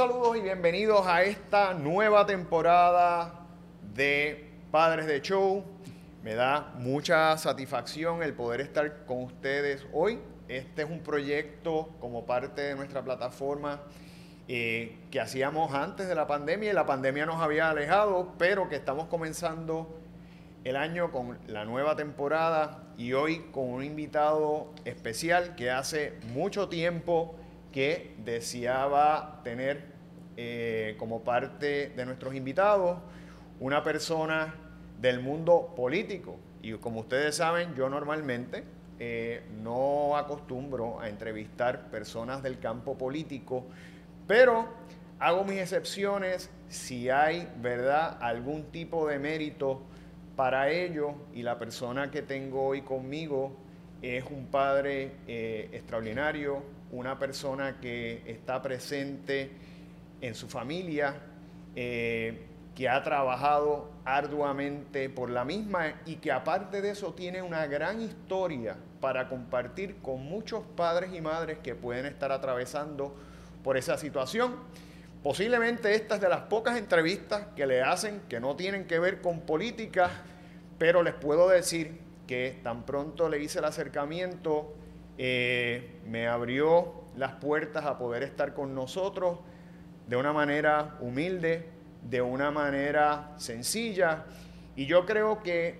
saludos y bienvenidos a esta nueva temporada de Padres de Show. Me da mucha satisfacción el poder estar con ustedes hoy. Este es un proyecto como parte de nuestra plataforma eh, que hacíamos antes de la pandemia y la pandemia nos había alejado, pero que estamos comenzando el año con la nueva temporada y hoy con un invitado especial que hace mucho tiempo que deseaba tener eh, como parte de nuestros invitados una persona del mundo político. Y como ustedes saben, yo normalmente eh, no acostumbro a entrevistar personas del campo político, pero hago mis excepciones si hay, ¿verdad?, algún tipo de mérito para ello y la persona que tengo hoy conmigo es un padre eh, extraordinario, una persona que está presente en su familia, eh, que ha trabajado arduamente por la misma y que aparte de eso tiene una gran historia para compartir con muchos padres y madres que pueden estar atravesando por esa situación. Posiblemente esta es de las pocas entrevistas que le hacen que no tienen que ver con política, pero les puedo decir que tan pronto le hice el acercamiento, eh, me abrió las puertas a poder estar con nosotros de una manera humilde, de una manera sencilla. Y yo creo que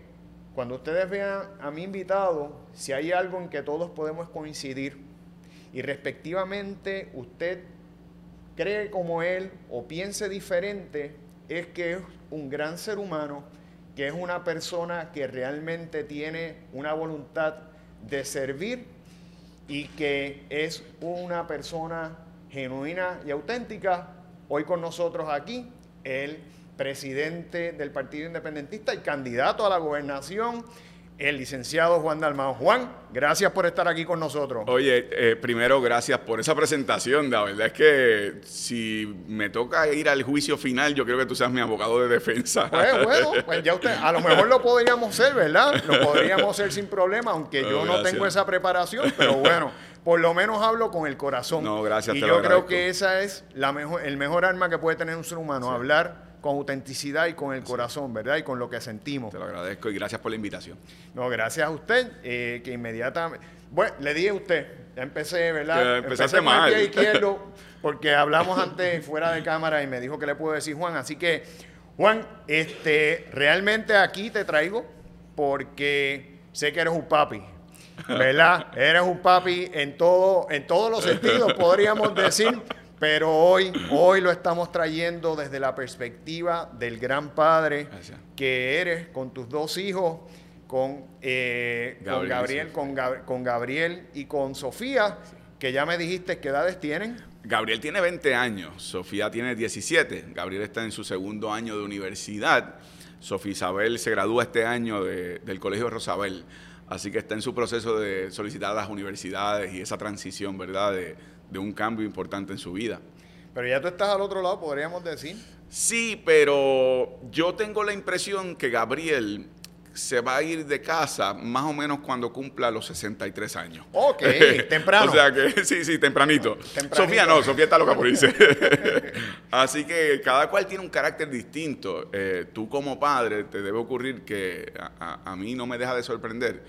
cuando ustedes vean a mi invitado, si hay algo en que todos podemos coincidir y respectivamente usted cree como él o piense diferente, es que es un gran ser humano, que es una persona que realmente tiene una voluntad de servir y que es una persona genuina y auténtica. Hoy con nosotros aquí, el presidente del Partido Independentista y candidato a la gobernación el licenciado Juan Dalmao. Juan, gracias por estar aquí con nosotros. Oye, eh, primero gracias por esa presentación. La verdad es que si me toca ir al juicio final, yo creo que tú seas mi abogado de defensa. Pues bueno, pues ya usted, a lo mejor lo podríamos ser, ¿verdad? Lo podríamos ser sin problema, aunque yo no tengo esa preparación, pero bueno, por lo menos hablo con el corazón. No, gracias. Y yo creo que esa es la mejor, el mejor arma que puede tener un ser humano, hablar con autenticidad y con el corazón, ¿verdad? Y con lo que sentimos. Te lo agradezco y gracias por la invitación. No, gracias a usted, eh, que inmediatamente... Bueno, le dije a usted, ya empecé, ¿verdad? empezaste mal. el izquierdo, porque hablamos antes fuera de cámara y me dijo que le puedo decir Juan. Así que, Juan, este, realmente aquí te traigo porque sé que eres un papi. ¿Verdad? eres un papi en todo, en todos los sentidos, podríamos decir pero hoy, hoy lo estamos trayendo desde la perspectiva del gran padre que eres con tus dos hijos, con, eh, Gabriel, con, Gabriel, con, Gabriel y con Sofía, que ya me dijiste qué edades tienen. Gabriel tiene 20 años, Sofía tiene 17, Gabriel está en su segundo año de universidad, Sofía Isabel se gradúa este año del Colegio Rosabel, así que está en su proceso de solicitar a las universidades y esa transición, ¿verdad? De, de un cambio importante en su vida. Pero ya tú estás al otro lado, podríamos decir. Sí, pero yo tengo la impresión que Gabriel se va a ir de casa más o menos cuando cumpla los 63 años. Ok, temprano. o sea que sí, sí, tempranito. Sofía no, Sofía está loca por irse. Así que cada cual tiene un carácter distinto. Eh, tú como padre te debe ocurrir que a, mí no me deja de sorprender,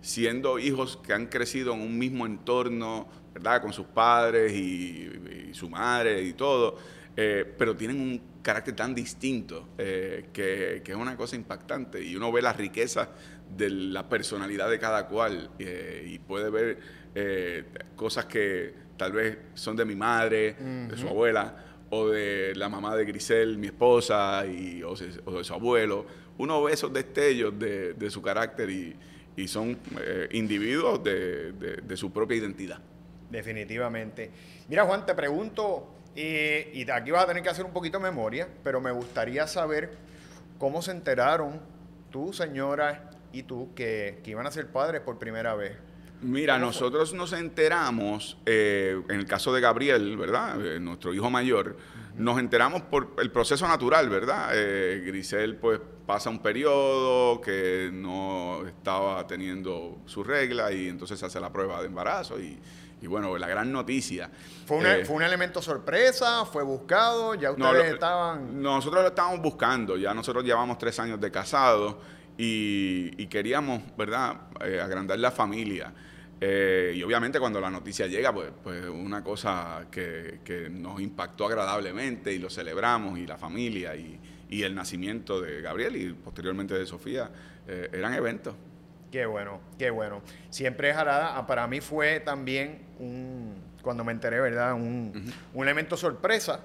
siendo hijos que han crecido en un mismo entorno, ¿verdad? Con sus padres y, su madre y todo, eh, pero tienen un carácter tan distinto eh, que, es una cosa impactante y uno ve la riqueza de la personalidad de cada cual eh, y puede ver cosas que tal vez son de mi madre, de su abuela o de la mamá de Grisel, mi esposa, y, o, de su abuelo. Uno ve esos destellos de, su carácter y, son individuos de su propia identidad. Definitivamente. Mira, Juan, te pregunto, eh, y aquí vas a tener que hacer un poquito de memoria, pero me gustaría saber cómo se enteraron tu señora y tú que, iban a ser padres por primera vez. Mira, nosotros nos enteramos, eh, en el caso de Gabriel, ¿verdad? Eh, nuestro hijo mayor, nos enteramos por el proceso natural, ¿verdad? Eh, Grisel pues pasa un periodo que no estaba teniendo su regla y entonces hace la prueba de embarazo y, bueno, la gran noticia. ¿Fue, ¿Fue, un elemento sorpresa? ¿Fue buscado? ¿Ya ustedes estaban...? Nosotros lo estábamos buscando, ya nosotros llevamos tres años de casado y, queríamos, ¿verdad?, agrandar la familia. Eh, y obviamente cuando la noticia llega, pues, pues una cosa que, nos impactó agradablemente y lo celebramos y la familia y, el nacimiento de Gabriel y posteriormente de Sofía eh, eran eventos. Qué bueno, qué bueno. Siempre es Arada, ah, para mí fue también un, cuando me enteré, ¿verdad? Un, un elemento sorpresa.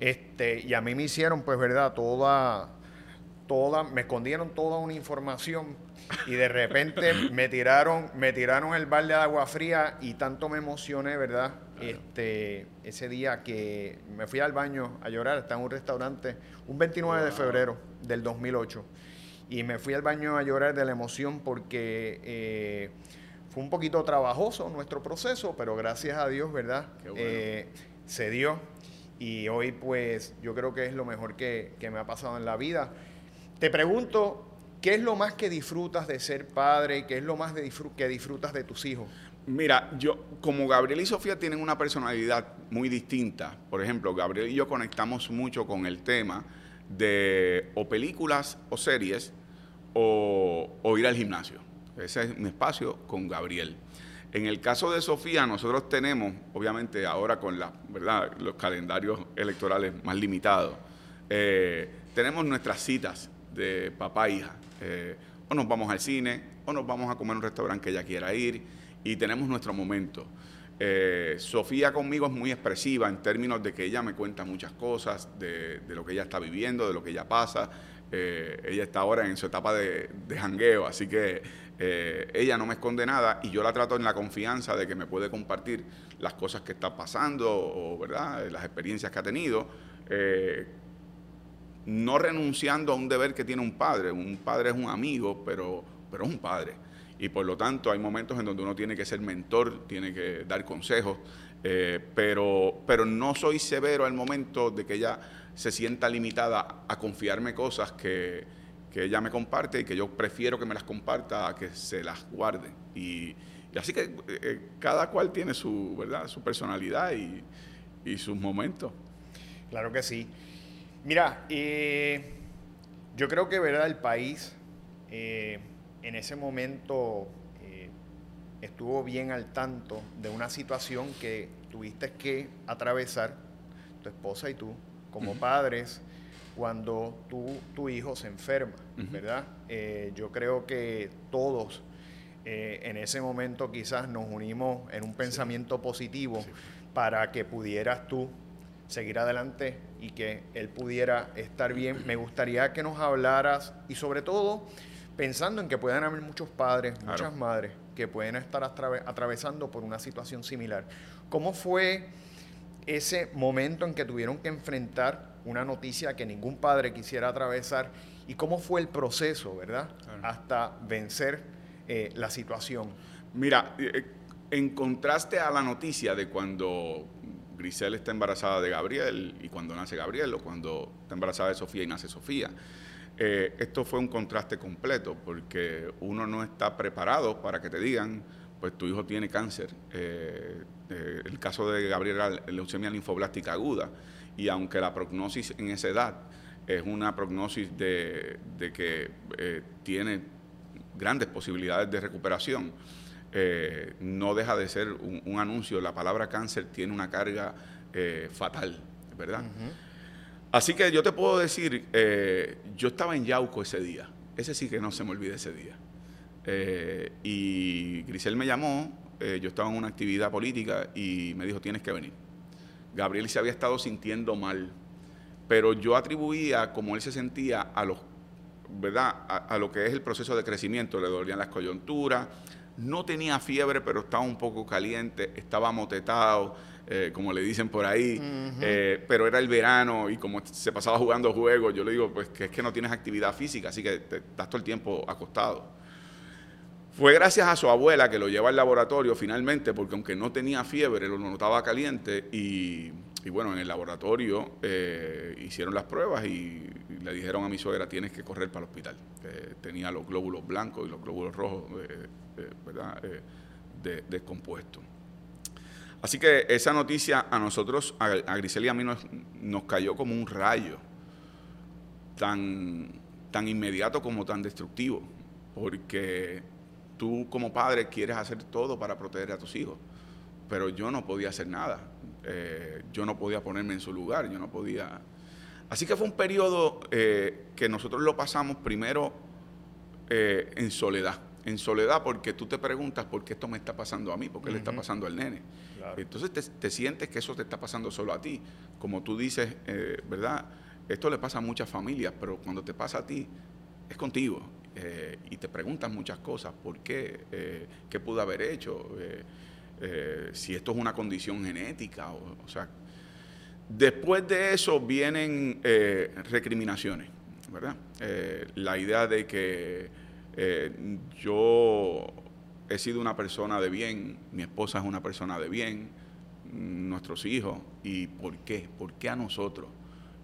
Este, y a mí me hicieron, pues, ¿verdad? Toda, toda, me escondieron toda una información y de repente me tiraron, me tiraron el balde de agua fría y tanto me emocioné, ¿verdad? Este, ese día que me fui al baño a llorar, estaba en un restaurante, un 29 de febrero del 2008, y me fui al baño a llorar de la emoción porque eh, fue un poquito trabajoso nuestro proceso, pero gracias a Dios, ¿verdad? Eh, se dio y hoy pues yo creo que es lo mejor que, que me ha pasado en la vida. Te pregunto, ¿Qué es lo más que disfrutas de ser padre qué es lo más que disfrutas de tus hijos? Mira, yo, como Gabriel y Sofía tienen una personalidad muy distinta, por ejemplo, Gabriel y yo conectamos mucho con el tema de o películas o series o, ir al gimnasio. Ese es mi espacio con Gabriel. En el caso de Sofía, nosotros tenemos, obviamente ahora con la, ¿verdad? los calendarios electorales más limitados, eh, tenemos nuestras citas de papá e hija. Eh, o nos vamos al cine, o nos vamos a comer en un restaurante que ella quiera ir, y tenemos nuestro momento. Eh, Sofía conmigo es muy expresiva en términos de que ella me cuenta muchas cosas de, lo que ella está viviendo, de lo que ella pasa. Eh, ella está ahora en su etapa de, de jangueo, así que ella no me esconde nada y yo la trato en la confianza de que me puede compartir las cosas que está pasando o ¿verdad? las experiencias que ha tenido no renunciando a un deber que tiene un padre. Un padre es un amigo, pero, pero es un padre. Y por lo tanto hay momentos en donde uno tiene que ser mentor, tiene que dar consejos, eh, pero, pero no soy severo al momento de que ella se sienta limitada a confiarme cosas que, que ella me comparte y que yo prefiero que me las comparta a que se las guarde. Y, así que eh, cada cual tiene su, ¿verdad? su personalidad y, y sus momentos. Claro que sí. Mira, eh, yo creo que verdad el país eh, en ese momento eh, estuvo bien al tanto de una situación que tuviste que atravesar, tu esposa y tú, como padres, cuando tu hijo se enferma, ¿verdad? yo creo que todos en ese momento quizás nos unimos en un pensamiento positivo para que pudieras tú seguir adelante y que él pudiera estar bien. Me gustaría que nos hablaras y sobre todo pensando en que puedan haber muchos padres, muchas madres que pueden estar atravesando por una situación similar. ¿Cómo fue ese momento en que tuvieron que enfrentar una noticia que ningún padre quisiera atravesar y cómo fue el proceso, verdad? Hasta vencer eh, la situación. Mira, eh, en contraste a la noticia de cuando Grisel está embarazada de Gabriel y cuando nace Gabriel o cuando está embarazada de Sofía y nace Sofía. Eh, esto fue un contraste completo porque uno no está preparado para que te digan, pues tu hijo tiene cáncer. Eh, eh, el caso de Gabriel era leucemia linfoblástica aguda y aunque la prognosis en esa edad es una prognosis de, que tiene grandes posibilidades de recuperación, eh, no deja de ser un, anuncio. La palabra cáncer tiene una carga eh, fatal, ¿verdad? Así que yo te puedo decir, eh, yo estaba en Yauco ese día. Ese sí que no se me olvida ese día. y Grisel me llamó, yo estaba en una actividad política y me dijo, tienes que venir. Gabriel se había estado sintiendo mal, pero yo atribuía como él se sentía a los ¿verdad? a, lo que es el proceso de crecimiento. Le dolían las coyunturas, no tenía fiebre, pero estaba un poco caliente, estaba motetado, eh, como le dicen por ahí, eh, pero era el verano y como se pasaba jugando juegos, yo le digo, pues que es que no tienes actividad física, así que te, estás todo el tiempo acostado. Fue gracias a su abuela que lo lleva al laboratorio finalmente, porque aunque no tenía fiebre, lo notaba caliente y, bueno, en el laboratorio eh, hicieron las pruebas y, le dijeron a mi suegra, tienes que correr para el hospital. tenía los glóbulos blancos y los glóbulos rojos, eh, eh, ¿verdad? descompuestos. Así que esa noticia a nosotros, a, Grisel y a mí nos, nos cayó como un rayo, tan, tan inmediato como tan destructivo, porque tú como padre quieres hacer todo para proteger a tus hijos, pero yo no podía hacer nada, eh, yo no podía ponerme en su lugar, yo no podía... Así que fue un periodo que nosotros lo pasamos primero en soledad, en soledad porque tú te preguntas por qué esto me está pasando a mí, por qué le está pasando al nene. Entonces te, te, sientes que eso te está pasando solo a ti, como tú dices, ¿verdad? Esto le pasa a muchas familias, pero cuando te pasa a ti, es contigo. Eh, y te preguntas muchas cosas, ¿por qué? Eh, ¿Qué pudo haber hecho? Eh, si esto es una condición genética, o, sea, después de eso vienen recriminaciones, ¿verdad? la idea de que yo he sido una persona de bien, mi esposa es una persona de bien, nuestros hijos, ¿y por qué? ¿Por qué a nosotros?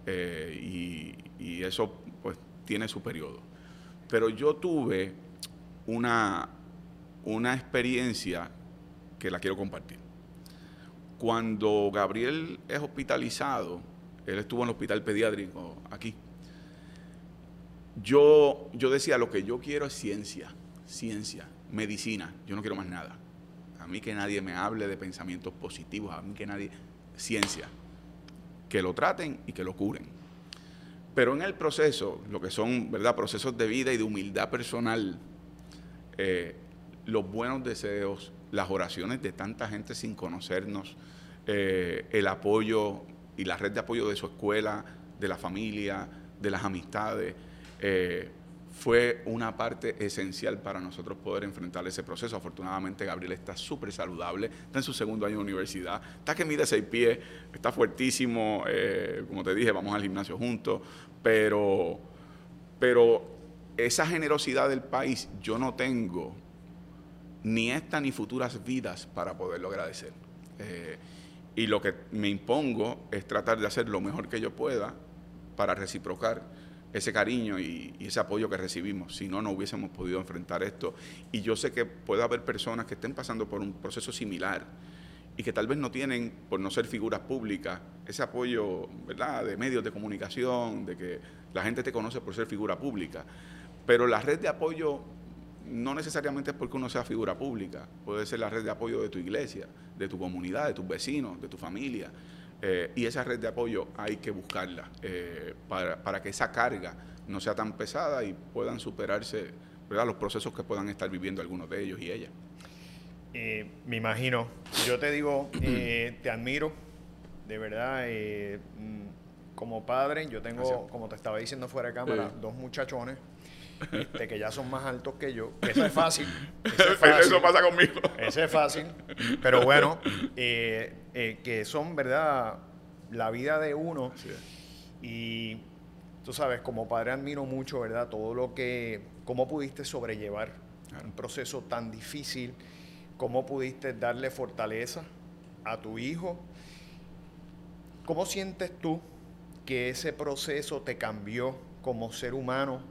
y, y eso pues tiene su periodo. Pero yo tuve una, una experiencia que la quiero compartir. Cuando Gabriel es hospitalizado, él estuvo en el hospital pediátrico aquí. Yo, yo decía, lo que yo quiero es ciencia, ciencia, medicina, yo no quiero más nada. A mí que nadie me hable de pensamientos positivos, a mí que nadie, ciencia, que lo traten y que lo curen. Pero en el proceso, lo que son ¿verdad? procesos de vida y de humildad personal, eh, los buenos deseos, las oraciones de tanta gente sin conocernos, eh, el apoyo y la red de apoyo de su escuela, de la familia, de las amistades, eh, fue una parte esencial para nosotros poder enfrentar ese proceso. Afortunadamente Gabriel está súper saludable, está en su segundo año de universidad, está que mide seis pies, está fuertísimo, eh, como te dije, vamos al gimnasio juntos, pero, pero esa generosidad del país yo no tengo ni esta ni futuras vidas para poderlo agradecer. Eh, y lo que me impongo es tratar de hacer lo mejor que yo pueda para reciprocar ese cariño y, ese apoyo que recibimos. Si no, no hubiésemos podido enfrentar esto. Y yo sé que puede haber personas que estén pasando por un proceso similar y que tal vez no tienen, por no ser figuras públicas, ese apoyo ¿verdad? de medios de comunicación, de que la gente te conoce por ser figura pública. Pero la red de apoyo no necesariamente es porque uno sea figura pública, puede ser la red de apoyo de tu iglesia, de tu comunidad, de tus vecinos, de tu familia. Eh, y esa red de apoyo hay que buscarla eh, para, que esa carga no sea tan pesada y puedan superarse ¿verdad? los procesos que puedan estar viviendo algunos de ellos y ellas. Eh, me imagino, yo te digo, te admiro, de verdad, mm, como padre, yo tengo, como te estaba diciendo fuera de cámara, dos muchachones este, que ya son más altos que yo. Eso es fácil. Eso, pasa conmigo. Eso es fácil. Pero bueno, eh, eh, que son, ¿verdad? La vida de uno. Y tú sabes, como padre admiro mucho, ¿verdad? Todo lo que, cómo pudiste sobrellevar un proceso tan difícil, cómo pudiste darle fortaleza a tu hijo. ¿Cómo sientes tú que ese proceso te cambió como ser humano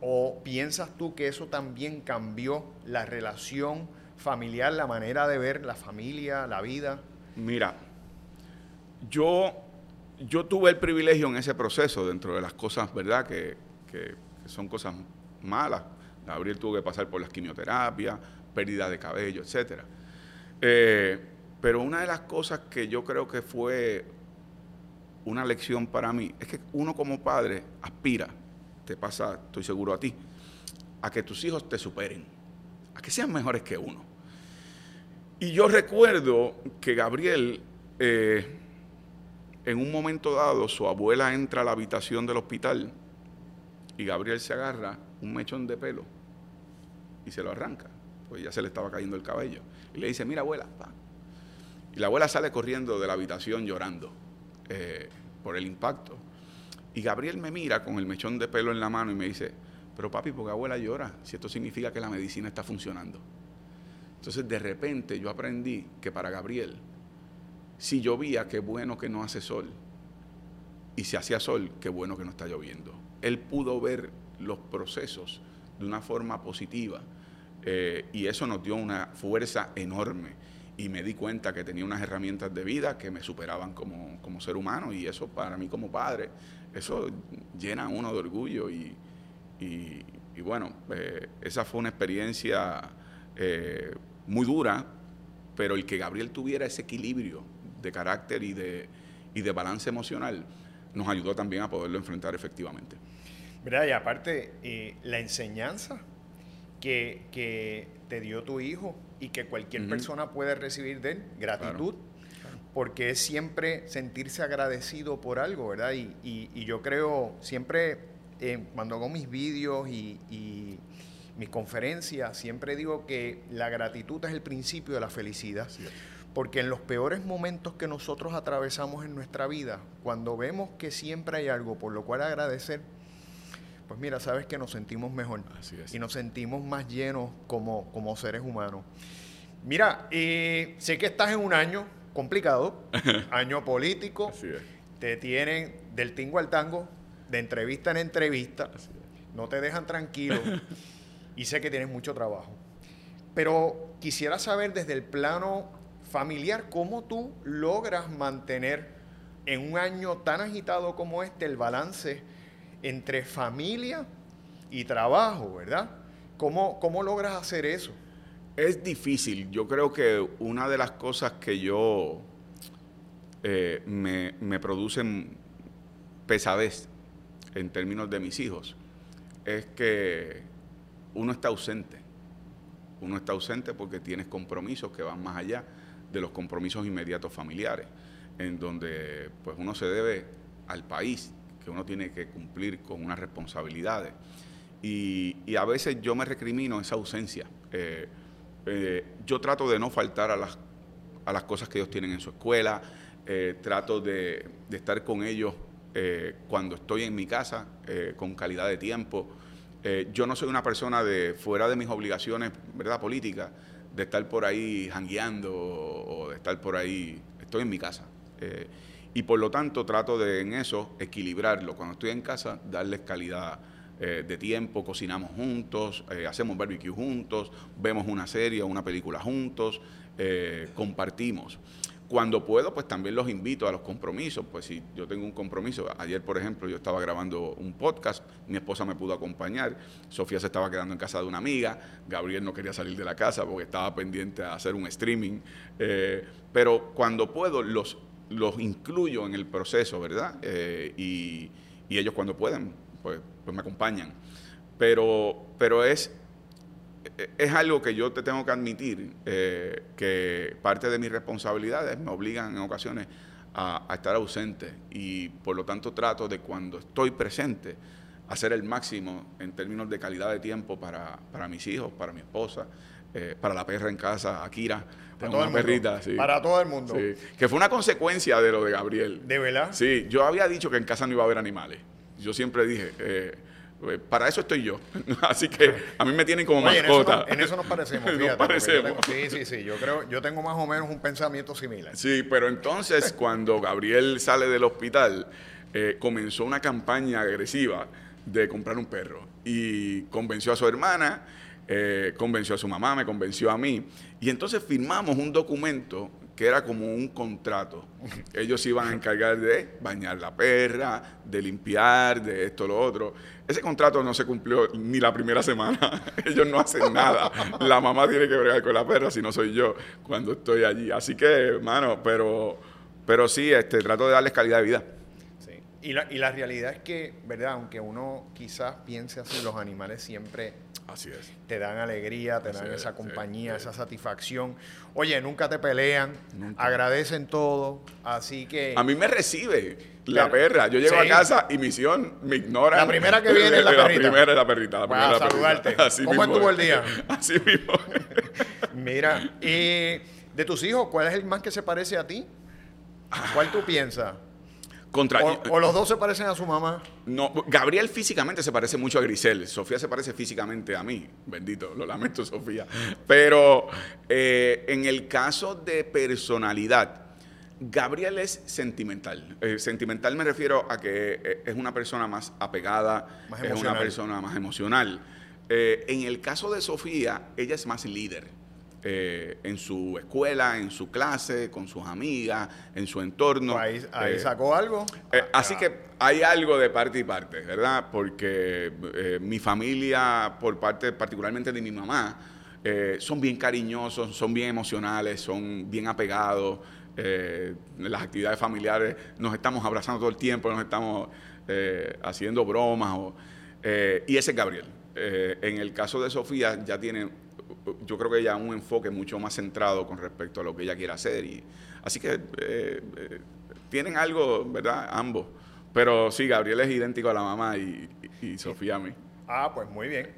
¿O piensas tú que eso también cambió la relación familiar, la manera de ver la familia, la vida? Mira, yo, yo tuve el privilegio en ese proceso, dentro de las cosas, ¿verdad?, que, son cosas malas. Gabriel tuvo que pasar por las quimioterapias, pérdida de cabello, etc. Eh, pero una de las cosas que yo creo que fue una lección para mí es que uno como padre aspira te pasa, estoy seguro a ti, a que tus hijos te superen, a que sean mejores que uno. Y yo recuerdo que Gabriel, eh, en un momento dado, su abuela entra a la habitación del hospital y Gabriel se agarra un mechón de pelo y se lo arranca, pues ya se le estaba cayendo el cabello. Y le dice, mira abuela, Y la abuela sale corriendo de la habitación llorando eh, por el impacto. Y Gabriel me mira con el mechón de pelo en la mano y me dice, pero papi, porque abuela llora? Si esto significa que la medicina está funcionando. Entonces, de repente yo aprendí que para Gabriel, si llovía, qué bueno que no hace sol. Y si hacía sol, qué bueno que no está lloviendo. Él pudo ver los procesos de una forma positiva eh, y eso nos dio una fuerza enorme. Y me di cuenta que tenía unas herramientas de vida que me superaban como, ser humano y eso para mí como padre, eso llena a uno de orgullo y, bueno, eh, esa fue una experiencia eh, muy dura, pero el que Gabriel tuviera ese equilibrio de carácter y de, y de balance emocional nos ayudó también a poderlo enfrentar efectivamente. ¿Verdad? Y aparte, eh, la enseñanza que, te dio tu hijo y que cualquier persona puede recibir de él, gratitud, porque es siempre sentirse agradecido por algo, ¿verdad? Y, yo creo, siempre eh, cuando hago mis vídeos y, y mis conferencias, siempre digo que la gratitud es el principio de la felicidad. Porque en los peores momentos que nosotros atravesamos en nuestra vida, cuando vemos que siempre hay algo por lo cual agradecer, pues mira, sabes que nos sentimos mejor y nos sentimos más llenos como, como seres humanos. Mira, eh, sé que estás en un año complicado, año político, te tienen del tingo al tango, de entrevista en entrevista, no te dejan tranquilo y sé que tienes mucho trabajo. Pero quisiera saber desde el plano familiar cómo tú logras mantener en un año tan agitado como este el balance entre familia y trabajo, ¿verdad? ¿Cómo, cómo logras hacer eso? Es difícil. Yo creo que una de las cosas que yo eh, me, me producen pesadez en términos de mis hijos es que uno está ausente. Uno está ausente porque tienes compromisos que van más allá de los compromisos inmediatos familiares, en donde pues uno se debe al país, que uno tiene que cumplir con unas responsabilidades. Y, a veces yo me recrimino esa ausencia. Eh, eh, yo trato de no faltar a las, a las cosas que ellos tienen en su escuela, eh, trato de, estar con ellos cuando estoy en mi casa, con calidad de tiempo. yo no soy una persona de fuera de mis obligaciones, ¿verdad?, políticas, de estar por ahí jangueando o, de estar por ahí, estoy en mi casa. Y por lo tanto trato de en eso equilibrarlo. Cuando estoy en casa, darles calidad eh, de tiempo, cocinamos juntos, eh, hacemos barbecue juntos, vemos una serie o una película juntos, compartimos. Cuando puedo, pues también los invito a los compromisos. Pues si yo tengo un compromiso, ayer por ejemplo yo estaba grabando un podcast, mi esposa me pudo acompañar, Sofía se estaba quedando en casa de una amiga, Gabriel no quería salir de la casa porque estaba pendiente a hacer un streaming. Eh, pero cuando puedo, los, los incluyo en el proceso, ¿verdad? Eh, y, ellos cuando pueden, pues, pues me acompañan. Pero, es algo que yo te tengo que admitir, eh, que parte de mis responsabilidades me obligan en ocasiones a, estar ausente y por lo tanto trato de cuando estoy presente hacer el máximo en términos de calidad de tiempo para, mis hijos, para mi esposa, eh, para la perra en casa, Akira. Para todo, perrita, para todo el mundo. Que fue una consecuencia de lo de Gabriel. ¿De verdad? Sí, yo había dicho que en casa no iba a haber animales. Yo siempre dije, eh, pues, para eso estoy yo. Así que a mí me tienen como mascota. En eso, nos parecemos. Fíjate, nos parecemos. sí, sí, sí. Yo creo, yo tengo más o menos un pensamiento similar. Sí, pero entonces cuando Gabriel sale del hospital, eh, comenzó una campaña agresiva de comprar un perro y convenció a su hermana, eh, convenció a su mamá, me convenció a mí y entonces firmamos un documento que era como un contrato. Ellos iban a encargar de bañar la perra, de limpiar, de esto, lo otro. Ese contrato no se cumplió ni la primera semana. Ellos no hacen nada. La mamá tiene que bregar con la perra, si no soy yo, cuando estoy allí. Así que, hermano, pero, pero sí, este, trato de darles calidad de vida. Sí. Y la, y la realidad es que, ¿verdad? Aunque uno quizás piense así, los animales siempre Así es. Te dan alegría, te dan esa compañía, esa satisfacción. Oye, nunca te pelean, agradecen todo, así que... A mí me recibe la perra. Yo llego a casa y misión me ignora. La primera que viene es la perrita. La primera es la perrita. La primera saludarte. ¿Cómo estuvo el día? Así mismo. Mira, y de tus hijos, ¿cuál es el más que se parece a ti? ¿Cuál tú piensas? Contra, o, los dos se parecen a su mamá. No, Gabriel físicamente se parece mucho a Grisel. Sofía se parece físicamente a mí. Bendito, lo lamento, Sofía. Pero eh, en el caso de personalidad, Gabriel es sentimental. Eh, sentimental me refiero a que eh, es una persona más apegada, es una persona más emocional. en el caso de Sofía, ella es más líder. Eh, en su escuela, en su clase, con sus amigas, en su entorno. Pues ahí, eh, sacó algo. Eh, así que hay algo de parte y parte, ¿verdad? Porque mi familia, por parte particularmente de mi mamá, son bien cariñosos, son bien emocionales, son bien apegados. las actividades familiares nos estamos abrazando todo el tiempo, nos estamos haciendo bromas. y ese es Gabriel. en el caso de Sofía ya tiene yo creo que ella un enfoque mucho más centrado con respecto a lo que ella quiere hacer. Y, así que eh, eh, tienen algo, ¿verdad? Ambos. Pero sí, Gabriel es idéntico a la mamá y, Sofía a mí. Ah, pues muy bien.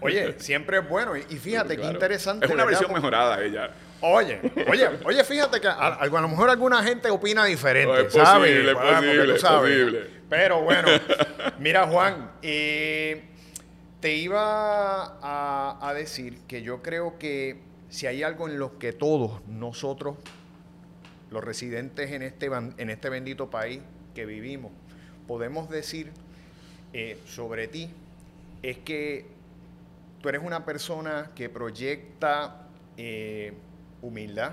Oye, siempre es bueno. Y fíjate qué interesante. Es una versión mejorada ella. Oye, oye, oye, fíjate que a, lo mejor alguna gente opina diferente, es Posible, es posible, es posible. Pero bueno, mira Juan, eh, te iba a, decir que yo creo que si hay algo en lo que todos nosotros, los residentes en este, en este bendito país que vivimos, podemos decir eh, sobre ti, es que tú eres una persona que proyecta eh, humildad,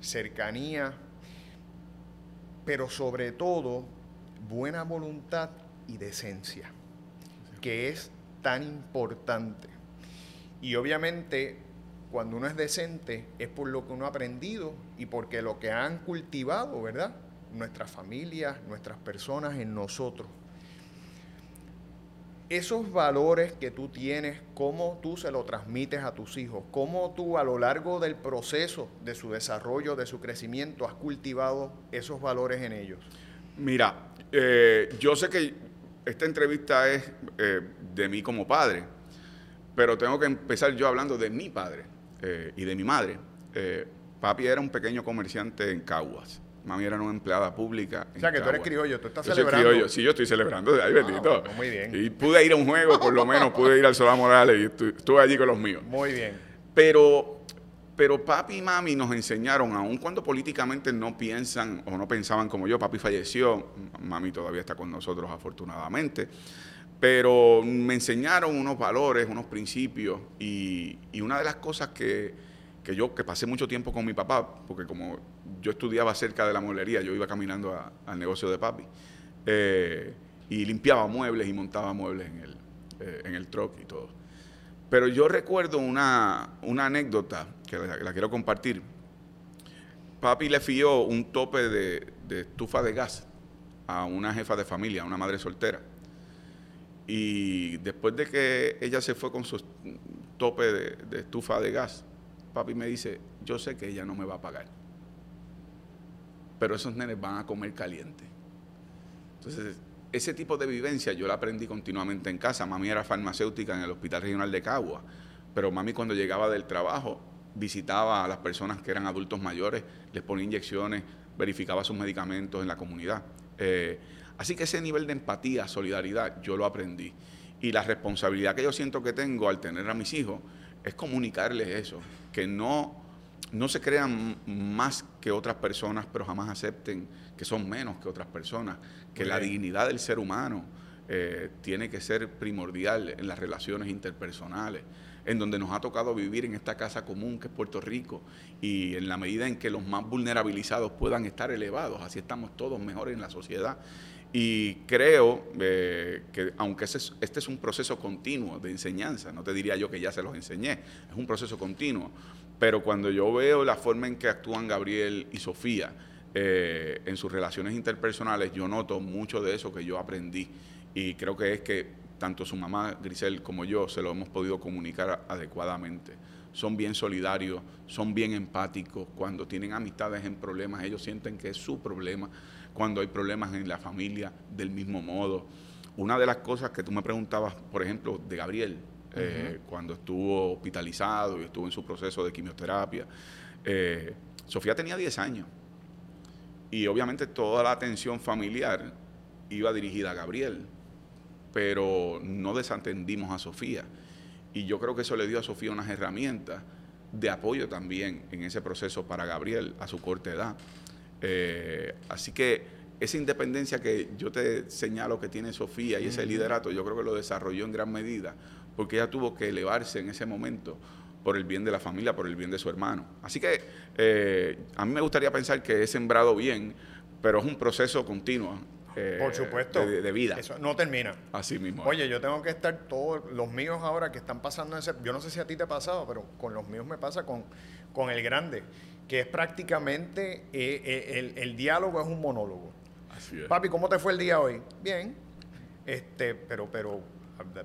cercanía, pero sobre todo buena voluntad y decencia, que es tan importante. Y obviamente, cuando uno es decente, es por lo que uno ha aprendido y porque lo que han cultivado, ¿verdad? Nuestras familias, nuestras personas en nosotros. Esos valores que tú tienes, cómo tú se lo transmites a tus hijos, cómo tú a lo largo del proceso de su desarrollo, de su crecimiento, has cultivado esos valores en ellos. Mira, eh, yo sé que esta entrevista es eh, de mí como padre, pero tengo que empezar yo hablando de mi padre eh, y de mi madre. Eh, papi era un pequeño comerciante en Caguas. Mami era una empleada pública. o sea, que tú eres criollo, tú estás yo celebrando. Soy criollo. Sí, yo estoy celebrando. Ay, ah, bendito. muy bien. Y pude ir a un juego, por lo menos, pude ir al Solá Morales y estuve allí con los míos. Muy bien. Pero pero papi y mami nos enseñaron, aun cuando políticamente no piensan o no pensaban como yo, papi falleció, mami todavía está con nosotros afortunadamente, pero me enseñaron unos valores, unos principios y, una de las cosas que, yo, que pasé mucho tiempo con mi papá, porque como yo estudiaba cerca de la mueblería, yo iba caminando al negocio de papi eh, y limpiaba muebles y montaba muebles en el, eh, en el truck y todo. Pero yo recuerdo una, anécdota que la, quiero compartir. Papi le fió un tope de, estufa de gas a una jefa de familia, a una madre soltera. Y después de que ella se fue con su tope de, de, estufa de gas, papi me dice, yo sé que ella no me va a pagar, pero esos nenes van a comer caliente. Entonces, ese tipo de vivencia yo la aprendí continuamente en casa. Mami era farmacéutica en el Hospital Regional de Cagua, pero mami cuando llegaba del trabajo visitaba a las personas que eran adultos mayores, les ponía inyecciones, verificaba sus medicamentos en la comunidad. Eh, así que ese nivel de empatía, solidaridad, yo lo aprendí. Y la responsabilidad que yo siento que tengo al tener a mis hijos es comunicarles eso, que no, no se crean más que otras personas, pero jamás acepten que son menos que otras personas, que la dignidad del ser humano eh, tiene que ser primordial en las relaciones interpersonales, en donde nos ha tocado vivir en esta casa común que es Puerto Rico y en la medida en que los más vulnerabilizados puedan estar elevados, así estamos todos mejores en la sociedad. Y creo eh, que aunque este es un proceso continuo de enseñanza, no te diría yo que ya se los enseñé, es un proceso continuo, pero cuando yo veo la forma en que actúan Gabriel y Sofía, eh, en sus relaciones interpersonales, yo noto mucho de eso que yo aprendí y creo que es que tanto su mamá Grisel como yo se lo hemos podido comunicar adecuadamente. Son bien solidarios, son bien empáticos. Cuando tienen amistades en problemas, ellos sienten que es su problema. Cuando hay problemas en la familia, del mismo modo. Una de las cosas que tú me preguntabas, por ejemplo, de Gabriel, eh, cuando estuvo hospitalizado y estuvo en su proceso de quimioterapia, eh, Sofía tenía 10 años Y obviamente toda la atención familiar iba dirigida a Gabriel, pero no desatendimos a Sofía. Y yo creo que eso le dio a Sofía unas herramientas de apoyo también en ese proceso para Gabriel a su corta edad. Eh, así que esa independencia que yo te señalo que tiene Sofía y ese liderato, yo creo que lo desarrolló en gran medida porque ella tuvo que elevarse en ese momento por el bien de la familia, por el bien de su hermano. Así que eh, a mí me gustaría pensar que he sembrado bien, pero es un proceso continuo. Eh, por supuesto. De, vida. Eso no termina. Así mismo. Oye, yo tengo que estar todos los míos ahora que están pasando ese. Yo no sé si a ti te ha pasado, pero con los míos me pasa con, con el grande, que es prácticamente eh, el, el, diálogo es un monólogo. Así es. Papi, ¿cómo te fue el día hoy? Bien. Este, pero, pero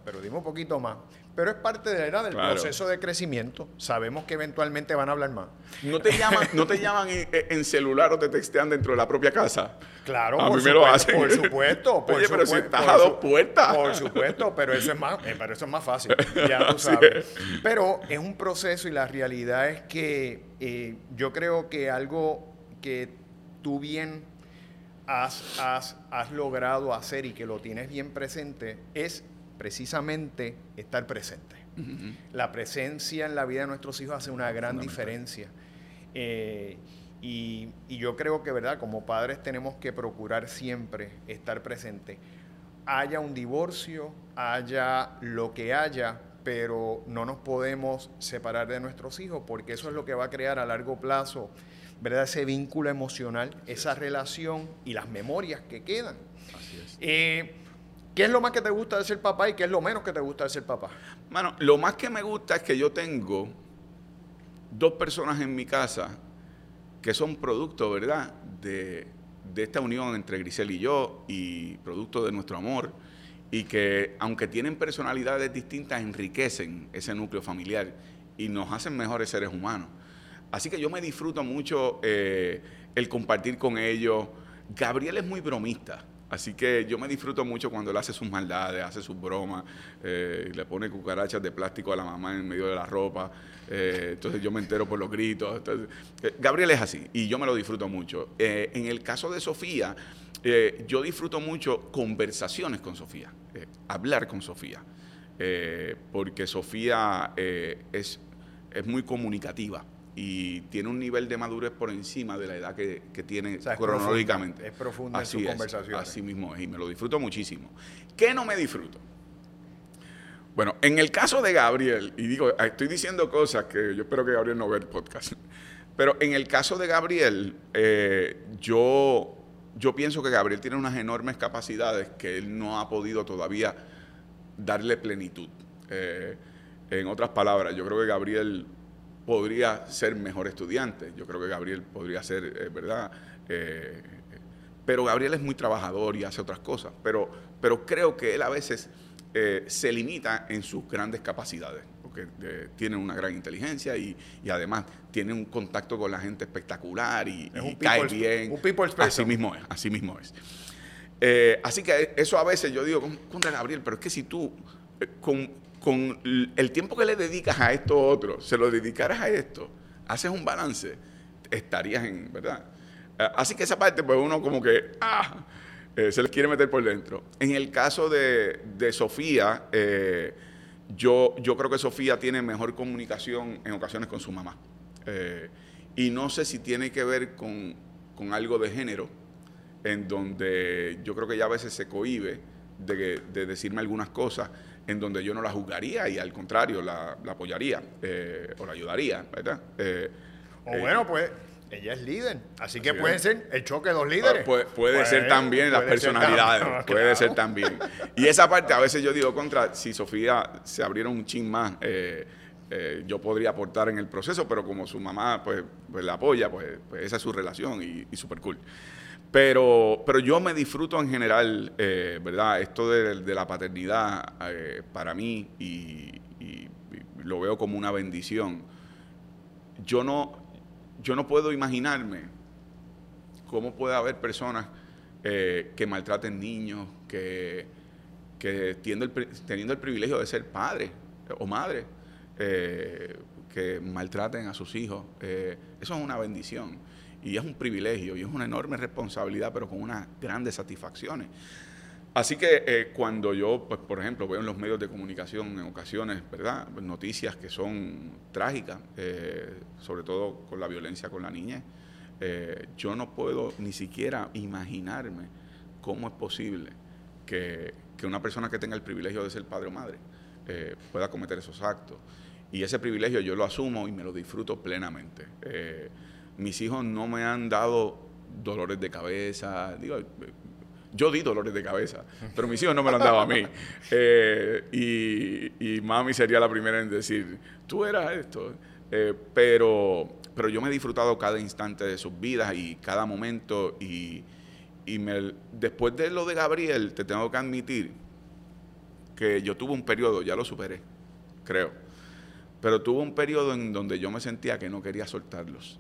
pero dime un poquito más. Pero es parte de, la del proceso de crecimiento. Sabemos que eventualmente van a hablar más. ¿No te llaman, no te llaman en, celular o te textean dentro de la propia casa? Claro, a mí me lo hacen. Por supuesto. Oye, pero si estás a dos puertas. Por supuesto, pero eso es más, eh, pero eso es más fácil. Ya tú sabes. Pero es un proceso y la realidad es que eh, yo creo que algo que tú bien has, has, has logrado hacer y que lo tienes bien presente es precisamente estar presente. La presencia en la vida de nuestros hijos hace una gran diferencia. Eh, y, yo creo que, ¿verdad? Como padres tenemos que procurar siempre estar presente. Haya un divorcio, haya lo que haya, pero no nos podemos separar de nuestros hijos porque eso es lo que va a crear a largo plazo, ¿verdad? Ese vínculo emocional, esa relación y las memorias que quedan. Así es. Eh, ¿Qué es lo más que te gusta de ser papá y qué es lo menos que te gusta de ser papá? Bueno, lo más que me gusta es que yo tengo dos personas en mi casa que son producto, ¿verdad?, de, esta unión entre Grisel y yo y producto de nuestro amor y que aunque tienen personalidades distintas enriquecen ese núcleo familiar y nos hacen mejores seres humanos. Así que yo me disfruto mucho eh, el compartir con ellos. Gabriel es muy bromista. Así que yo me disfruto mucho cuando él hace sus maldades, hace sus bromas, eh, le pone cucarachas de plástico a la mamá en medio de la ropa. Eh, entonces yo me entero por los gritos. Eh, Gabriel es así y yo me lo disfruto mucho. en el caso de Sofía, yo disfruto mucho conversaciones con Sofía, hablar con Sofía, porque Sofía es, es muy comunicativa y tiene un nivel de madurez por encima de la edad que, tiene cronológicamente. es profunda en su conversación. Así mismo es, y me lo disfruto muchísimo. ¿Qué no me disfruto? Bueno, en el caso de Gabriel, y digo, estoy diciendo cosas que yo espero que Gabriel no vea el podcast, pero en el caso de Gabriel, eh, yo, yo pienso que Gabriel tiene unas enormes capacidades que él no ha podido todavía darle plenitud. Eh, en otras palabras, yo creo que Gabriel podría ser mejor estudiante. Yo creo que Gabriel podría ser, eh, ¿verdad? Eh, pero Gabriel es muy trabajador y hace otras cosas. Pero, pero creo que él a veces eh, se limita en sus grandes capacidades, porque tiene una gran inteligencia y, además tiene un contacto con la gente espectacular y, cae bien. Un people así mismo es, así mismo es. así que eso a veces yo digo contra Gabriel, pero es que si tú con con el tiempo que le dedicas a esto otro, se lo dedicaras a esto, haces un balance, estarías en, ¿verdad? Eh, así que esa parte, pues uno como que, ah, eh, se les quiere meter por dentro. En el caso de, Sofía, eh, yo, yo creo que Sofía tiene mejor comunicación en ocasiones con su mamá. y no sé si tiene que ver con, algo de género, en donde yo creo que ella a veces se cohíbe de, de decirme algunas cosas en donde yo no la juzgaría y al contrario la, apoyaría eh, o la ayudaría, ¿verdad? Eh, o bueno, pues ella es líder, así que puede ser el choque de dos líderes. puede, ser también las personalidades, puede ser también. Y esa parte a veces yo digo contra, si Sofía se abriera un chin más, eh, yo podría aportar en el proceso, pero como su mamá pues, pues la apoya, pues, pues, esa es su relación y, y súper cool. Pero, pero yo me disfruto en general, eh, ¿verdad? Esto de, la paternidad eh, para mí y, lo veo como una bendición. Yo no, yo no puedo imaginarme cómo puede haber personas eh, que maltraten niños, que, que teniendo, el, teniendo el privilegio de ser padre o madre, que maltraten a sus hijos. Eh, eso es una bendición y es un privilegio y es una enorme responsabilidad, pero con unas grandes satisfacciones. Así que eh, cuando yo, pues, por ejemplo, veo en los medios de comunicación en ocasiones, ¿verdad? Noticias que son trágicas, eh, sobre todo con la violencia con la niñez, yo no puedo ni siquiera imaginarme cómo es posible que, que, una persona que tenga el privilegio de ser padre o madre pueda cometer esos actos. Y ese privilegio yo lo asumo y me lo disfruto plenamente. Mis hijos no me han dado dolores de cabeza. Digo, yo di dolores de cabeza, pero mis hijos no me lo han dado a mí. Eh, y, mami sería la primera en decir, tú eras esto. Eh, pero, pero yo me he disfrutado cada instante de sus vidas y cada momento. Y, y me, después de lo de Gabriel, te tengo que admitir que yo tuve un periodo, ya lo superé, creo pero tuvo un periodo en donde yo me sentía que no quería soltarlos,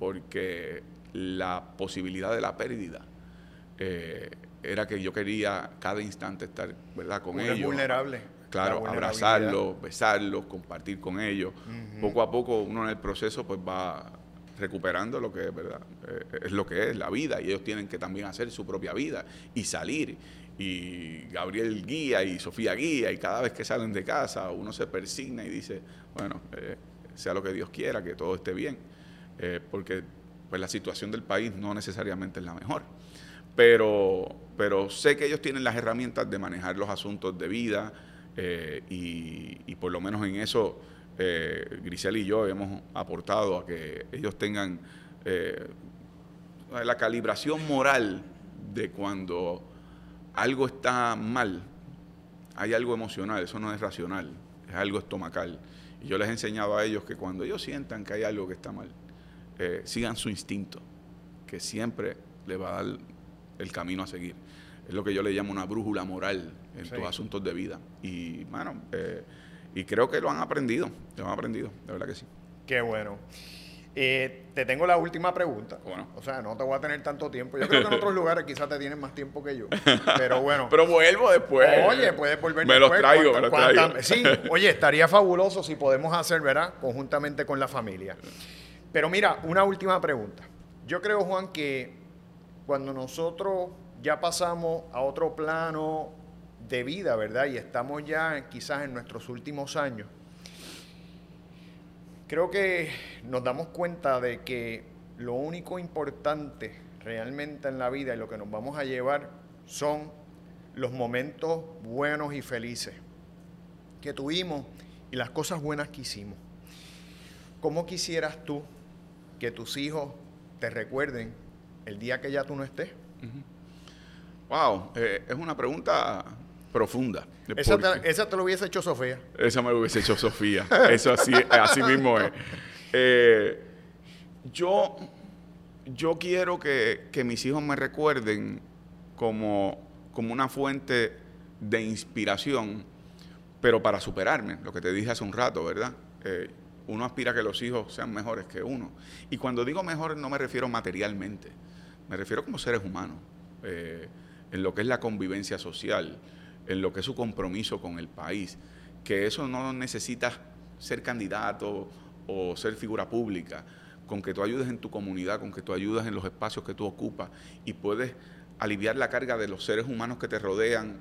porque la posibilidad de la pérdida eh, era que yo quería cada instante estar ¿verdad? con ellos. vulnerable. Claro, abrazarlos, besarlos, compartir con ellos. Poco a poco uno en el proceso pues va recuperando lo que es verdad, eh, es lo que es la vida y ellos tienen que también hacer su propia vida y salir y Gabriel guía y Sofía guía y cada vez que salen de casa uno se persigna y dice, bueno, eh, sea lo que Dios quiera, que todo esté bien, eh, porque pues la situación del país no necesariamente es la mejor. Pero, pero sé que ellos tienen las herramientas de manejar los asuntos de vida eh, y, por lo menos en eso Grisel y yo hemos aportado a que ellos tengan la calibración moral de cuando algo está mal, hay algo emocional, eso no es racional, es algo estomacal. Y yo les he enseñado a ellos que cuando ellos sientan que hay algo que está mal, eh, sigan su instinto, que siempre le va a dar el camino a seguir. Es lo que yo le llamo una brújula moral en tus asuntos de vida. Y, bueno, eh, y creo que lo han aprendido, lo han aprendido, de verdad que sí. Qué bueno. Eh, te tengo la última pregunta. O sea, no te voy a tener tanto tiempo. Yo creo que en otros lugares quizás te tienen más tiempo que yo. Pero bueno. Pero vuelvo después. Oye, puedes volver me después. Los traigo, me los traigo. Sí, oye, estaría fabuloso si podemos hacer, ¿verdad? Conjuntamente con la familia. Pero mira, una última pregunta. Yo creo, Juan, que cuando nosotros ya pasamos a otro plano de vida, ¿verdad? Y estamos ya quizás en nuestros últimos años Creo que nos damos cuenta de que lo único importante realmente en la vida y lo que nos vamos a llevar son los momentos buenos y felices que tuvimos y las cosas buenas que hicimos. ¿Cómo quisieras tú que tus hijos te recuerden el día que ya tú no estés? Wow, eh, es una pregunta profunda. Esa te, lo hubiese hecho Sofía. Esa me lo hubiese hecho Sofía. Eso así, así mismo es. Eh, yo, yo quiero que, mis hijos me recuerden como, como una fuente de inspiración, pero para superarme, lo que te dije hace un rato, ¿verdad? Eh, uno aspira a que los hijos sean mejores que uno. Y cuando digo mejores no me refiero materialmente, me refiero como seres humanos, eh, en lo que es la convivencia social, en lo que es su compromiso con el país, que eso no necesita ser candidato o ser figura pública, con que tú ayudes en tu comunidad, con que tú ayudes en los espacios que tú ocupas y puedes aliviar la carga de los seres humanos que te rodean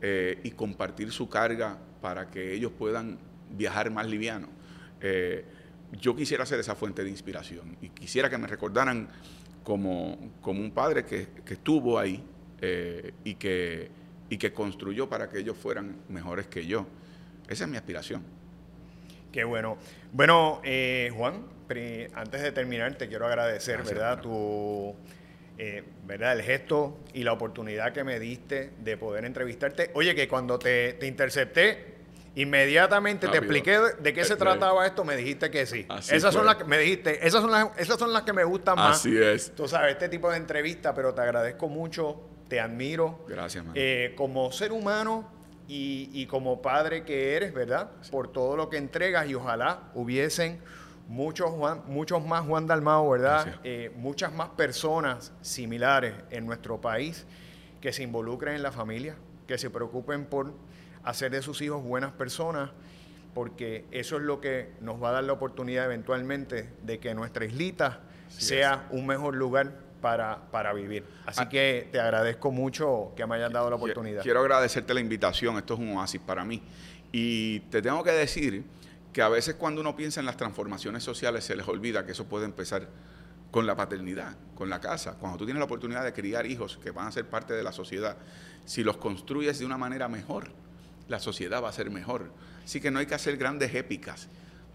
eh, y compartir su carga para que ellos puedan viajar más liviano. Eh, yo quisiera ser esa fuente de inspiración y quisiera que me recordaran como, como un padre que, estuvo ahí eh, y que y que construyó para que ellos fueran mejores que yo. Esa es mi aspiración. Qué bueno. Bueno, eh, Juan, antes de terminar, te quiero agradecer, ¿verdad? Tu, eh, ¿verdad? El gesto y la oportunidad que me diste de poder entrevistarte. Oye, que cuando te, intercepté, inmediatamente te expliqué de qué se trataba esto, me dijiste que sí. esas son las que me dijiste, esas son las, esas son las que me gustan más. Así es. Tú sabes, este tipo de entrevista, pero te agradezco mucho te admiro. Gracias, eh, como ser humano y, como padre que eres, ¿verdad? Por todo lo que entregas y ojalá hubiesen muchos, muchos más Juan Dalmao, ¿verdad? Eh, muchas más personas similares en nuestro país que se involucren en la familia, que se preocupen por hacer de sus hijos buenas personas porque eso es lo que nos va a dar la oportunidad eventualmente de que nuestra islita sea un mejor lugar para, para vivir. Así ah. que te agradezco mucho que me hayas dado la oportunidad. Quiero agradecerte la invitación, esto es un oasis para mí. Y te tengo que decir que a veces cuando uno piensa en las transformaciones sociales se les olvida que eso puede empezar con la paternidad, con la casa. Cuando tú tienes la oportunidad de criar hijos que van a ser parte de la sociedad, si los construyes de una manera mejor, la sociedad va a ser mejor. Así que no hay que hacer grandes épicas.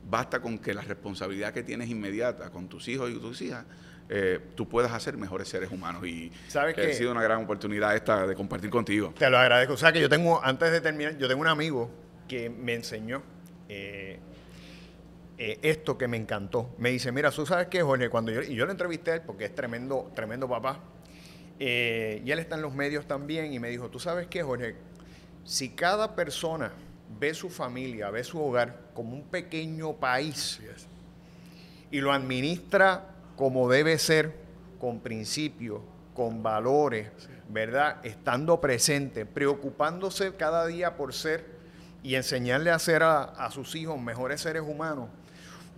Basta con que la responsabilidad que tienes inmediata con tus hijos y tus hijas, eh, tú puedas hacer mejores seres humanos. Y ¿Sabes ha sido una gran oportunidad esta de compartir contigo. Te lo agradezco. O sea, que yo tengo, antes de terminar, yo tengo un amigo que me enseñó eh, eh, esto que me encantó. Me dice, mira, tú sabes qué, Jorge, cuando yo, y yo lo entrevisté a él porque es tremendo, tremendo papá, eh, y él está en los medios también, y me dijo, tú sabes qué, Jorge, si cada persona ve su familia, ve su hogar como un pequeño país y lo administra como debe ser, con principios, con valores, ¿verdad? Estando presente, preocupándose cada día por ser y enseñarle a ser a sus hijos mejores seres humanos,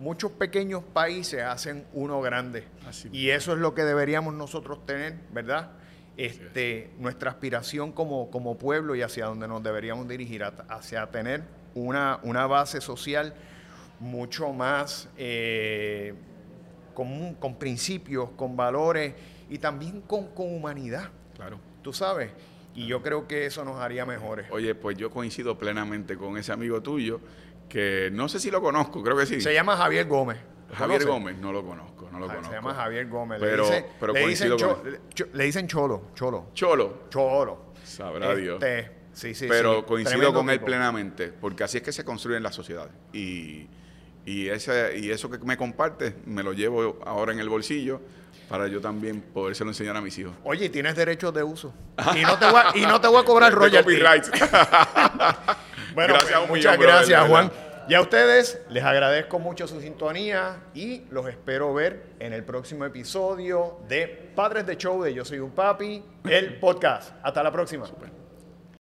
muchos pequeños países hacen uno grande. y eso es lo que deberíamos nosotros tener, ¿verdad? Este, nuestra aspiración como, como pueblo y hacia donde nos deberíamos dirigir, hacia tener una, una base social mucho más eh, con, con, principios, con valores y también con, con humanidad. Claro. Tú sabes. Y yo creo que eso nos haría mejores. Oye, pues yo coincido plenamente con ese amigo tuyo que no sé si lo conozco, creo que sí. Se llama Javier Gómez. Javier Gómez, no lo conozco, no lo conozco. Se llama Javier Gómez. Pero, le, pero le, dicen, le dicen Cholo, Cholo. Cholo. Cholo. Sabrá Dios. Este, sí, sí, pero coincido con él plenamente, porque así es que se construyen las sociedades. Y, y, ese, y eso que me comparte, me lo llevo ahora en el bolsillo para yo también podérselo enseñar a mis hijos. Oye, tienes derechos de uso. Y no te voy a, y no te voy a cobrar royalty. bueno, gracias, pues, muchas gracias, Juan. Y a ustedes les agradezco mucho su sintonía y los espero ver en el próximo episodio de Padres de Show de Yo Soy un Papi, el podcast. Hasta la próxima.